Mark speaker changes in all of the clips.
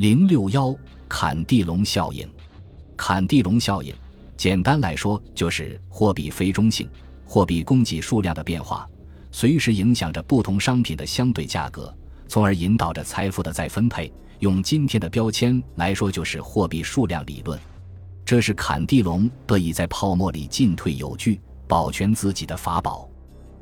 Speaker 1: 零六幺坎蒂隆效应，坎蒂隆效应，简单来说就是货币非中性，货币供给数量的变化，随时影响着不同商品的相对价格，从而引导着财富的再分配。用今天的标签来说，就是货币数量理论。这是坎蒂隆得以在泡沫里进退有据、保全自己的法宝。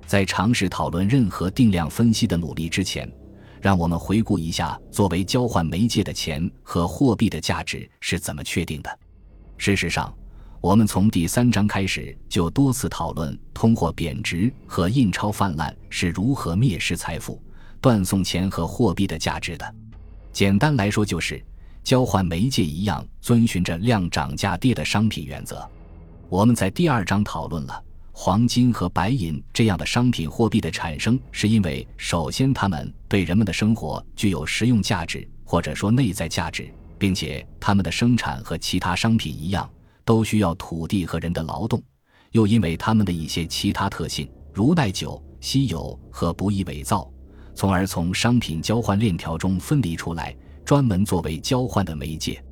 Speaker 1: 在尝试讨论任何定量分析的努力之前。让我们回顾一下，作为交换媒介的钱和货币的价值是怎么确定的。事实上，我们从第三章开始就多次讨论通货贬值和印钞泛滥是如何灭失财富、断送钱和货币的价值的。简单来说，就是交换媒介一样遵循着量涨价跌的商品原则。我们在第二章讨论了。黄金和白银这样的商品货币的产生，是因为首先它们对人们的生活具有实用价值，或者说内在价值，并且它们的生产和其他商品一样，都需要土地和人的劳动；又因为它们的一些其他特性，如耐久、稀有和不易伪造，从而从商品交换链条中分离出来，专门作为交换的媒介。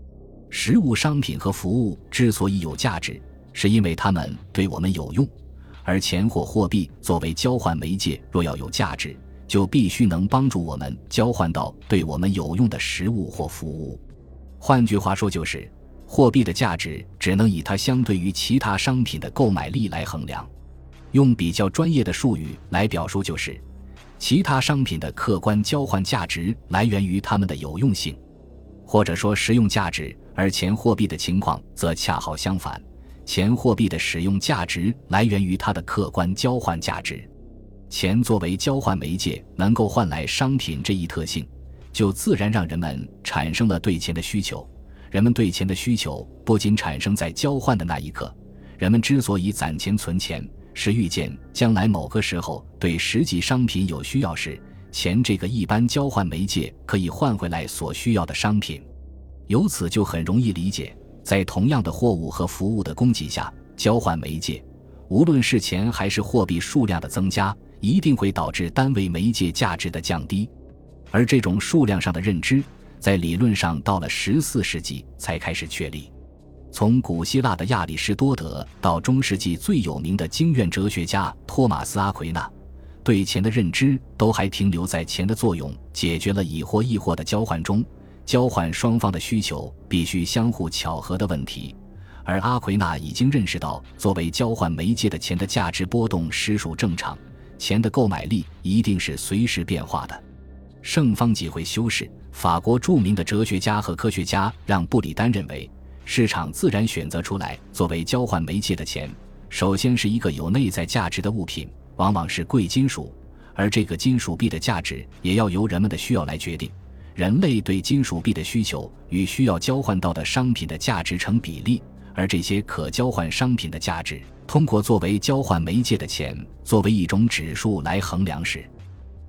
Speaker 1: 实物商品和服务之所以有价值，是因为它们对我们有用。而钱或货币作为交换媒介，若要有价值，就必须能帮助我们交换到对我们有用的实物或服务。换句话说，就是货币的价值只能以它相对于其他商品的购买力来衡量。用比较专业的术语来表述，就是其他商品的客观交换价值来源于它们的有用性，或者说实用价值。而钱货币的情况则恰好相反。钱货币的使用价值来源于它的客观交换价值。钱作为交换媒介，能够换来商品这一特性，就自然让人们产生了对钱的需求。人们对钱的需求不仅产生在交换的那一刻，人们之所以攒钱存钱，是预见将来某个时候对实际商品有需要时，钱这个一般交换媒介可以换回来所需要的商品。由此就很容易理解。在同样的货物和服务的供给下，交换媒介，无论是钱还是货币数量的增加，一定会导致单位媒介价值的降低。而这种数量上的认知，在理论上到了十四世纪才开始确立。从古希腊的亚里士多德到中世纪最有名的经院哲学家托马斯·阿奎那，对钱的认知都还停留在钱的作用解决了以货易货的交换中。交换双方的需求必须相互巧合的问题，而阿奎那已经认识到，作为交换媒介的钱的价值波动实属正常，钱的购买力一定是随时变化的。圣方济会修士，法国著名的哲学家和科学家让·布里丹认为，市场自然选择出来作为交换媒介的钱，首先是一个有内在价值的物品，往往是贵金属，而这个金属币的价值也要由人们的需要来决定。人类对金属币的需求与需要交换到的商品的价值成比例，而这些可交换商品的价值，通过作为交换媒介的钱作为一种指数来衡量时，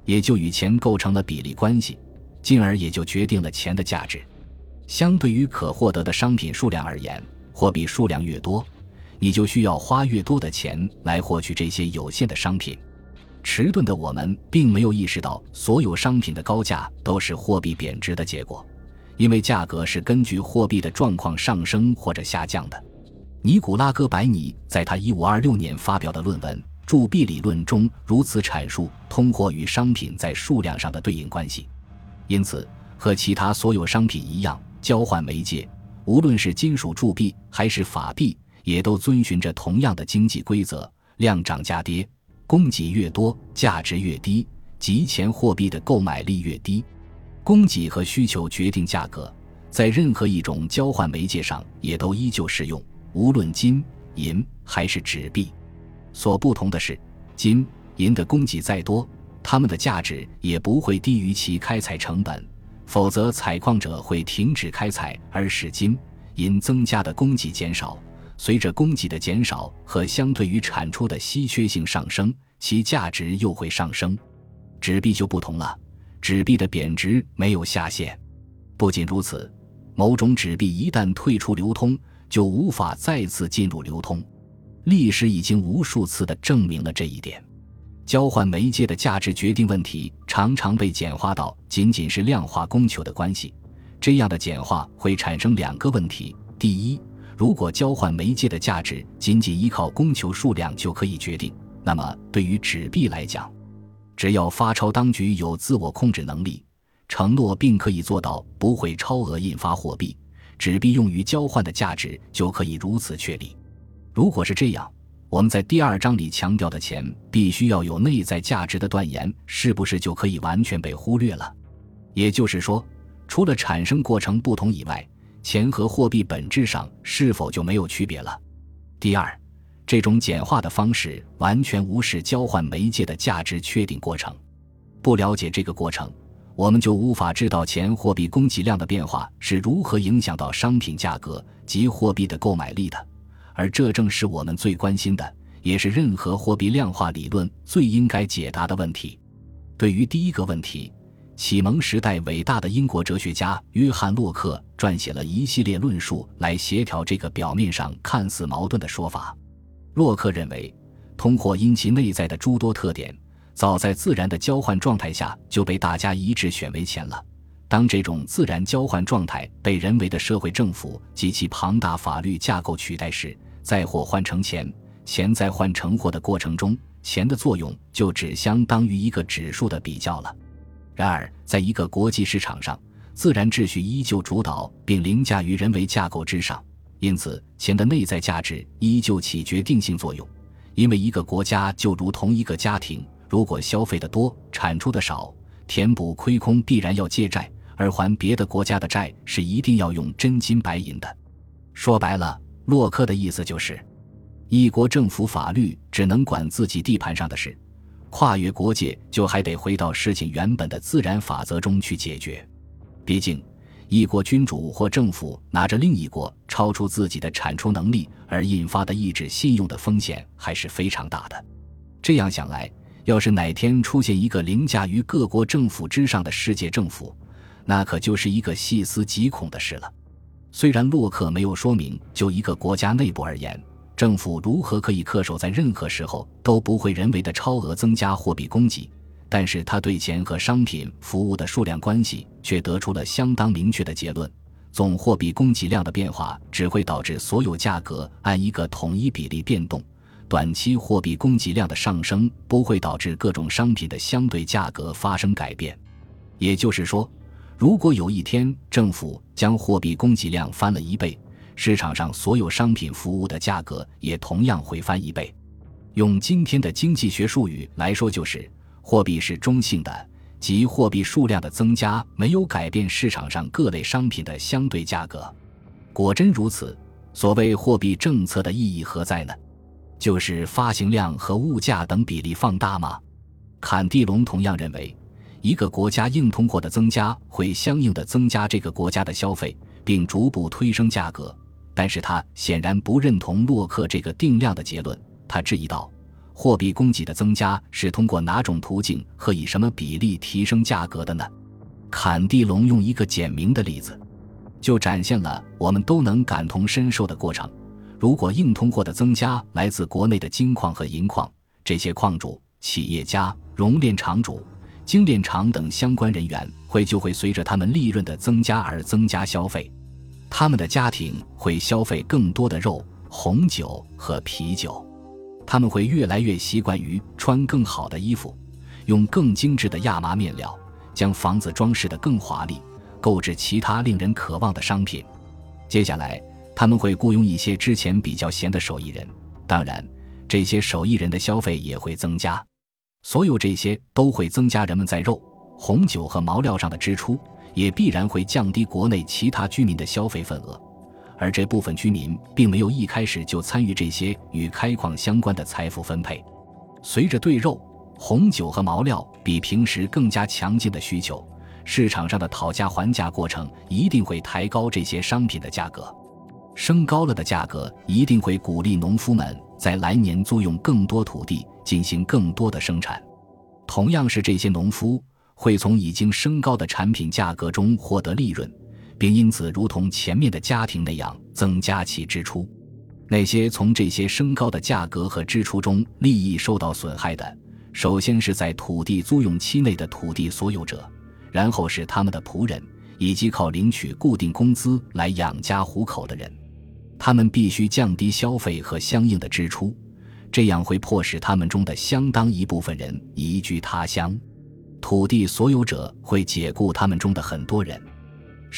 Speaker 1: 也就与钱构成了比例关系，进而也就决定了钱的价值。相对于可获得的商品数量而言，货币数量越多，你就需要花越多的钱来获取这些有限的商品。迟钝的我们并没有意识到，所有商品的高价都是货币贬值的结果，因为价格是根据货币的状况上升或者下降的。尼古拉·哥白尼在他1526年发表的论文《铸币理论》中如此阐述通货与商品在数量上的对应关系。因此，和其他所有商品一样，交换媒介，无论是金属铸币还是法币，也都遵循着同样的经济规则：量涨价跌。供给越多，价值越低，集钱货币的购买力越低。供给和需求决定价格，在任何一种交换媒介上也都依旧适用，无论金银还是纸币。所不同的是，金银的供给再多，它们的价值也不会低于其开采成本，否则采矿者会停止开采，而使金银增加的供给减少。随着供给的减少和相对于产出的稀缺性上升，其价值又会上升。纸币就不同了，纸币的贬值没有下限。不仅如此，某种纸币一旦退出流通，就无法再次进入流通。历史已经无数次的证明了这一点。交换媒介的价值决定问题常常被简化到仅仅是量化供求的关系，这样的简化会产生两个问题：第一，如果交换媒介的价值仅仅依靠供求数量就可以决定，那么对于纸币来讲，只要发钞当局有自我控制能力，承诺并可以做到不会超额印发货币，纸币用于交换的价值就可以如此确立。如果是这样，我们在第二章里强调的钱必须要有内在价值的断言，是不是就可以完全被忽略了？也就是说，除了产生过程不同以外，钱和货币本质上是否就没有区别了？第二。这种简化的方式完全无视交换媒介的价值确定过程。不了解这个过程，我们就无法知道钱货币供给量的变化是如何影响到商品价格及货币的购买力的。而这正是我们最关心的，也是任何货币量化理论最应该解答的问题。对于第一个问题，启蒙时代伟大的英国哲学家约翰·洛克撰写了一系列论述来协调这个表面上看似矛盾的说法。洛克认为，通货因其内在的诸多特点，早在自然的交换状态下就被大家一致选为钱了。当这种自然交换状态被人为的社会政府及其庞大法律架构取代时，在货换成钱，钱在换成货的过程中，钱的作用就只相当于一个指数的比较了。然而，在一个国际市场上，自然秩序依旧主导并凌驾于人为架构之上。因此，钱的内在价值依旧起决定性作用，因为一个国家就如同一个家庭，如果消费的多，产出的少，填补亏空必然要借债，而还别的国家的债是一定要用真金白银的。说白了，洛克的意思就是，一国政府法律只能管自己地盘上的事，跨越国界就还得回到事情原本的自然法则中去解决，毕竟。一国君主或政府拿着另一国超出自己的产出能力而引发的抑制信用的风险还是非常大的。这样想来，要是哪天出现一个凌驾于各国政府之上的世界政府，那可就是一个细思极恐的事了。虽然洛克没有说明就一个国家内部而言，政府如何可以恪守在任何时候都不会人为的超额增加货币供给。但是他对钱和商品、服务的数量关系却得出了相当明确的结论：总货币供给量的变化只会导致所有价格按一个统一比例变动，短期货币供给量的上升不会导致各种商品的相对价格发生改变。也就是说，如果有一天政府将货币供给量翻了一倍，市场上所有商品、服务的价格也同样会翻一倍。用今天的经济学术语来说，就是。货币是中性的，即货币数量的增加没有改变市场上各类商品的相对价格。果真如此，所谓货币政策的意义何在呢？就是发行量和物价等比例放大吗？坎蒂龙同样认为，一个国家硬通货的增加会相应的增加这个国家的消费，并逐步推升价格。但是他显然不认同洛克这个定量的结论，他质疑道。货币供给的增加是通过哪种途径和以什么比例提升价格的呢？坎蒂龙用一个简明的例子，就展现了我们都能感同身受的过程。如果硬通货的增加来自国内的金矿和银矿，这些矿主、企业家、熔炼厂主、精炼厂等相关人员会就会随着他们利润的增加而增加消费，他们的家庭会消费更多的肉、红酒和啤酒。他们会越来越习惯于穿更好的衣服，用更精致的亚麻面料，将房子装饰得更华丽，购置其他令人渴望的商品。接下来，他们会雇佣一些之前比较闲的手艺人，当然，这些手艺人的消费也会增加。所有这些都会增加人们在肉、红酒和毛料上的支出，也必然会降低国内其他居民的消费份额。而这部分居民并没有一开始就参与这些与开矿相关的财富分配。随着对肉、红酒和毛料比平时更加强劲的需求，市场上的讨价还价过程一定会抬高这些商品的价格。升高了的价格一定会鼓励农夫们在来年租用更多土地进行更多的生产。同样是这些农夫会从已经升高的产品价格中获得利润。并因此，如同前面的家庭那样增加其支出。那些从这些升高的价格和支出中利益受到损害的，首先是在土地租用期内的土地所有者，然后是他们的仆人，以及靠领取固定工资来养家糊口的人。他们必须降低消费和相应的支出，这样会迫使他们中的相当一部分人移居他乡。土地所有者会解雇他们中的很多人，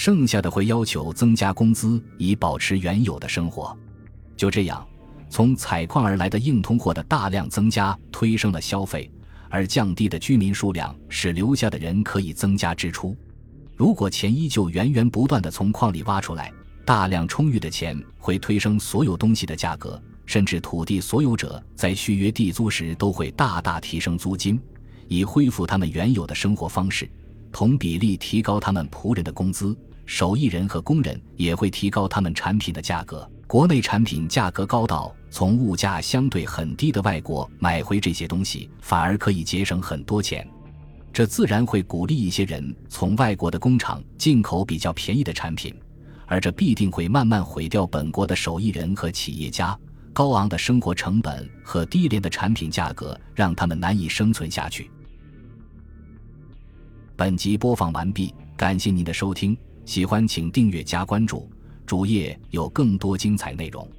Speaker 1: 剩下的会要求增加工资以保持原有的生活。就这样，从采矿而来的硬通货的大量增加推升了消费，而降低的居民数量使留下的人可以增加支出。如果钱依旧源源不断地从矿里挖出来，大量充裕的钱会推升所有东西的价格，甚至土地所有者在续约地租时都会大大提升租金，以恢复他们原有的生活方式，同比例提高他们仆人的工资，手艺人和工人也会提高他们产品的价格。国内产品价格高到从物价相对很低的外国买回这些东西，反而可以节省很多钱，这自然会鼓励一些人从外国的工厂进口比较便宜的产品。而这必定会慢慢毁掉本国的手艺人和企业家。高昂的生活成本和低廉的产品价格让他们难以生存下去。本集播放完毕，感谢您的收听，喜欢请订阅加关注，主页有更多精彩内容。